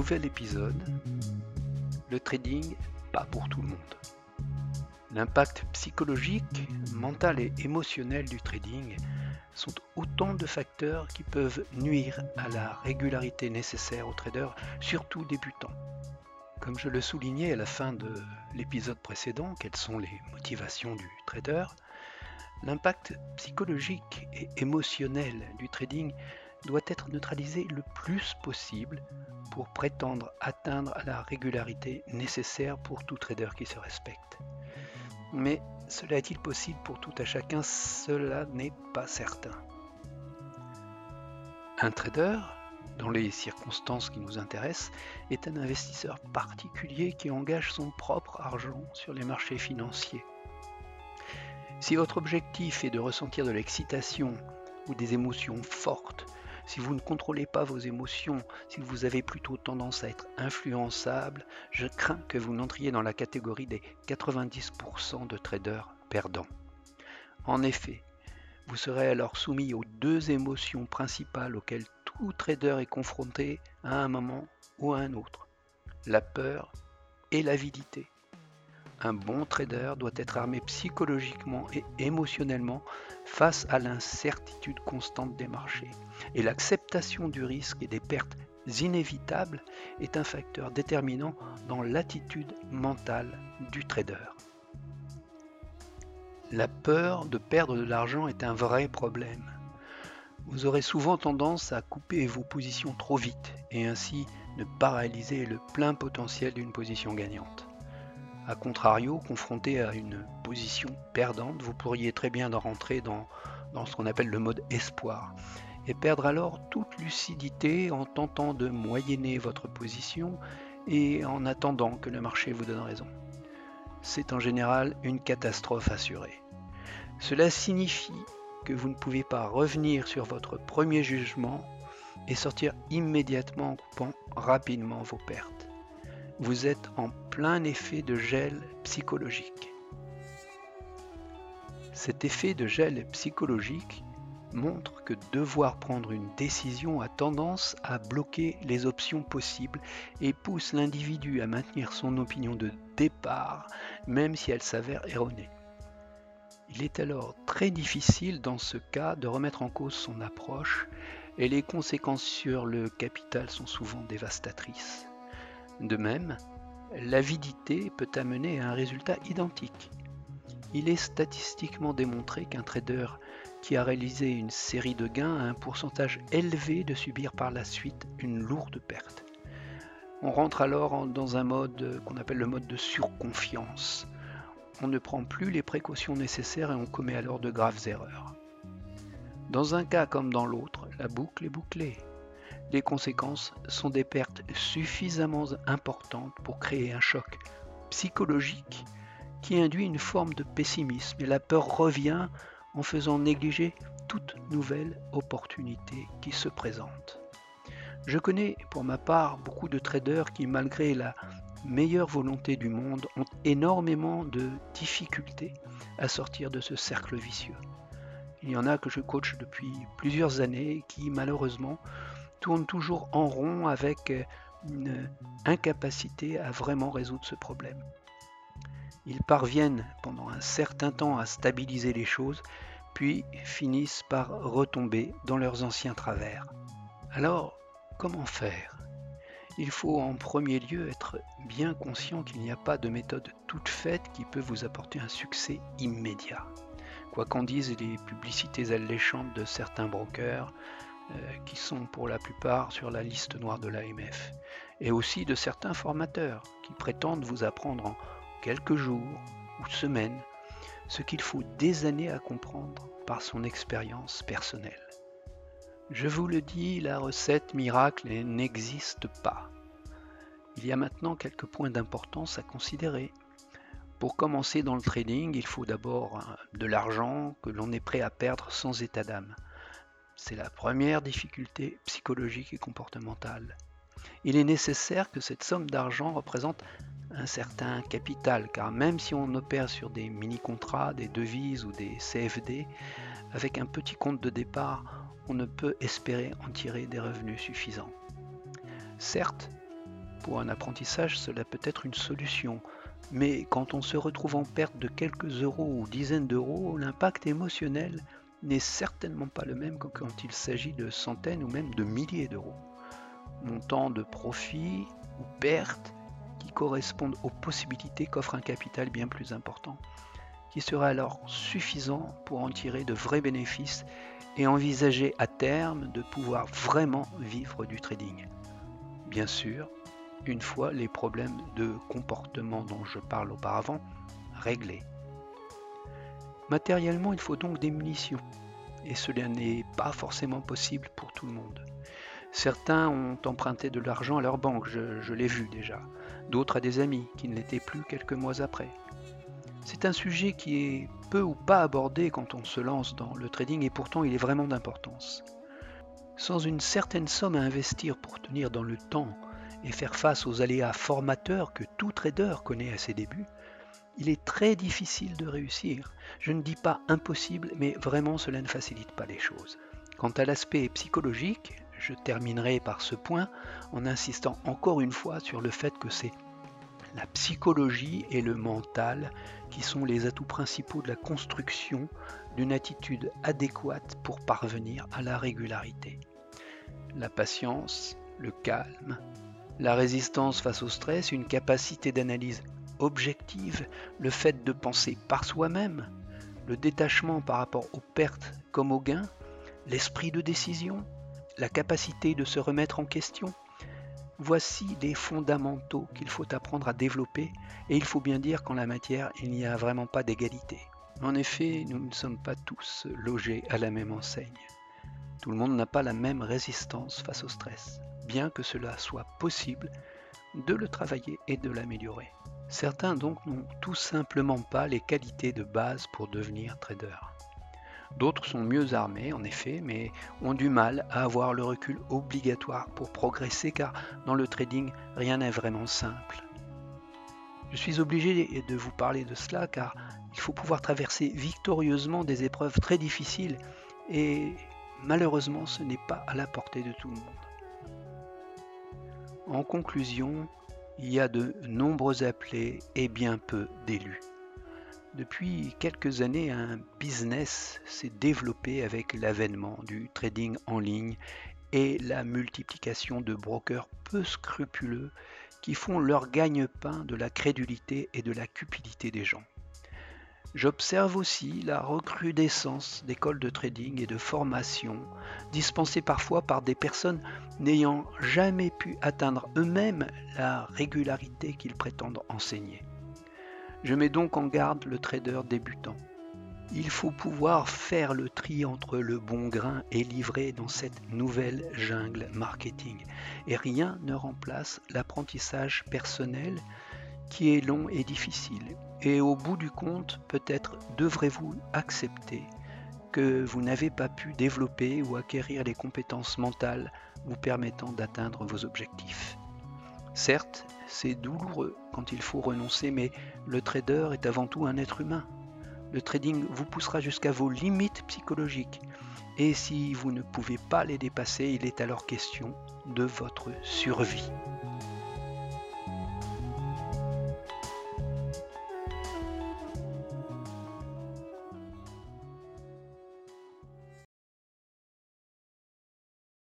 nouvel épisode. Le trading, pas pour tout le monde. L'impact psychologique, mental et émotionnel du trading sont autant de facteurs qui peuvent nuire à la régularité nécessaire aux traders, surtout débutants. Comme je le soulignais à la fin de l'épisode précédent, quelles sont les motivations du trader, l'impact psychologique et émotionnel du trading doit être neutralisé le plus possible pour prétendre atteindre la régularité nécessaire pour tout trader qui se respecte. Mais cela est-il possible pour tout à chacun? Cela n'est pas certain. Un trader, dans les circonstances qui nous intéressent, est un investisseur particulier qui engage son propre argent sur les marchés financiers. Si votre objectif est de ressentir de l'excitation ou des émotions fortes si vous ne contrôlez pas vos émotions, si vous avez plutôt tendance à être influençable, je crains que vous n'entriez dans la catégorie des 90% de traders perdants. En effet, vous serez alors soumis aux deux émotions principales auxquelles tout trader est confronté à un moment ou à un autre, la peur et l'avidité. Un bon trader doit être armé psychologiquement et émotionnellement face à l'incertitude constante des marchés. Et l'acceptation du risque et des pertes inévitables est un facteur déterminant dans l'attitude mentale du trader. La peur de perdre de l'argent est un vrai problème. Vous aurez souvent tendance à couper vos positions trop vite et ainsi ne pas réaliser le plein potentiel d'une position gagnante. A contrario, confronté à une position perdante, vous pourriez très bien rentrer dans, ce qu'on appelle le mode espoir et perdre alors toute lucidité en tentant de moyenner votre position et en attendant que le marché vous donne raison. C'est en général une catastrophe assurée. Cela signifie que vous ne pouvez pas revenir sur votre premier jugement et sortir immédiatement en coupant rapidement vos pertes vous êtes en plein effet de gel psychologique. Cet effet de gel psychologique montre que devoir prendre une décision a tendance à bloquer les options possibles et pousse l'individu à maintenir son opinion de départ, même si elle s'avère erronée. Il est alors très difficile dans ce cas de remettre en cause son approche et les conséquences sur le capital sont souvent dévastatrices. De même, l'avidité peut amener à un résultat identique. Il est statistiquement démontré qu'un trader qui a réalisé une série de gains a un pourcentage élevé de subir par la suite une lourde perte. On rentre alors dans un mode qu'on appelle le mode de surconfiance. On ne prend plus les précautions nécessaires et on commet alors de graves erreurs. Dans un cas comme dans l'autre, la boucle est bouclée. Les conséquences sont des pertes suffisamment importantes pour créer un choc psychologique qui induit une forme de pessimisme et la peur revient en faisant négliger toute nouvelle opportunité qui se présente. Je connais pour ma part beaucoup de traders qui, malgré la meilleure volonté du monde, ont énormément de difficultés à sortir de ce cercle vicieux. Il y en a que je coach depuis plusieurs années qui, malheureusement, tourne toujours en rond avec euh, une incapacité à vraiment résoudre ce problème. Ils parviennent pendant un certain temps à stabiliser les choses, puis finissent par retomber dans leurs anciens travers. Alors, comment faire? Il faut en premier lieu être bien conscient qu'il n'y a pas de méthode toute faite qui peut vous apporter un succès immédiat. Quoi qu'en disent les publicités alléchantes de certains brokers, qui sont pour la plupart sur la liste noire de l'AMF, et aussi de certains formateurs qui prétendent vous apprendre en quelques jours ou semaines ce qu'il faut des années à comprendre par son expérience personnelle. Je vous le dis, la recette miracle n'existe pas. Il y a maintenant quelques points d'importance à considérer. Pour commencer dans le trading, il faut d'abord hein, de l'argent que l'on est prêt à perdre sans état d'âme. C'est la première difficulté psychologique et comportementale. Il est nécessaire que cette somme d'argent représente un certain capital, car même si on opère sur des mini-contrats, des devises ou des CFD, avec un petit compte de départ, on ne peut espérer en tirer des revenus suffisants. Certes, Pour un apprentissage, cela peut être une solution, mais quand on se retrouve en perte de quelques euros ou dizaines d'euros, l'impact émotionnel n'est certainement pas le même que quand il s'agit de centaines ou même de milliers d'euros. Montant de profit ou perte qui correspondent aux possibilités qu'offre un capital bien plus important, qui sera alors suffisant pour en tirer de vrais bénéfices et envisager à terme de pouvoir vraiment vivre du trading. Bien sûr, une fois les problèmes de comportement dont je parle auparavant réglés. Matériellement, il faut donc des munitions, et cela n'est pas forcément possible pour tout le monde. Certains ont emprunté de l'argent à leur banque, je, je l'ai vu déjà, d'autres à des amis qui ne l'étaient plus quelques mois après. C'est un sujet qui est peu ou pas abordé quand on se lance dans le trading et pourtant il est vraiment d'importance. Sans une certaine somme à investir pour tenir dans le temps et faire face aux aléas formateurs que tout trader connaît à ses débuts, il est très difficile de réussir. Je ne dis pas impossible, mais vraiment cela ne facilite pas les choses. Quant à l'aspect psychologique, je terminerai par ce point en insistant encore une fois sur le fait que c'est la psychologie et le mental qui sont les atouts principaux de la construction d'une attitude adéquate pour parvenir à la régularité. La patience, le calme, la résistance face au stress, une capacité d'analyse objective, le fait de penser par soi-même, le détachement par rapport aux pertes comme aux gains, l'esprit de décision, la capacité de se remettre en question, Voici les fondamentaux qu'il faut apprendre à développer, et il faut bien dire qu'en la matière, il n'y a vraiment pas d'égalité. En effet, nous ne sommes pas tous logés à la même enseigne. Tout le monde n'a pas la même résistance face au stress, bien que cela soit possible de le travailler et de l'améliorer. Certains donc n'ont tout simplement pas les qualités de base pour devenir trader. D'autres sont mieux armés, en effet, mais ont du mal à avoir le recul obligatoire pour progresser, car dans le trading, rien n'est vraiment simple. Je suis obligé de vous parler de cela, car il faut pouvoir traverser victorieusement des épreuves très difficiles, et malheureusement, ce n'est pas à la portée de tout le monde. En conclusion, il y a de nombreux appelés et bien peu d'élus. Depuis quelques années, un business s'est développé avec l'avènement du trading en ligne et la multiplication de brokers peu scrupuleux qui font leur gagne-pain de la crédulité et de la cupidité des gens. J'observe aussi la recrudescence d'écoles de trading et de formation dispensées parfois par des personnes n'ayant jamais pu atteindre eux-mêmes la régularité qu'ils prétendent enseigner. Je mets donc en garde le trader débutant. Il faut pouvoir faire le tri entre le bon grain et livrer dans cette nouvelle jungle marketing. Et rien ne remplace l'apprentissage personnel qui est long et difficile. Et au bout du compte, peut-être devrez-vous accepter que vous n'avez pas pu développer ou acquérir les compétences mentales vous permettant d'atteindre vos objectifs. Certes, c'est douloureux quand il faut renoncer, mais le trader est avant tout un être humain. Le trading vous poussera jusqu'à vos limites psychologiques. Et si vous ne pouvez pas les dépasser, il est alors question de votre survie.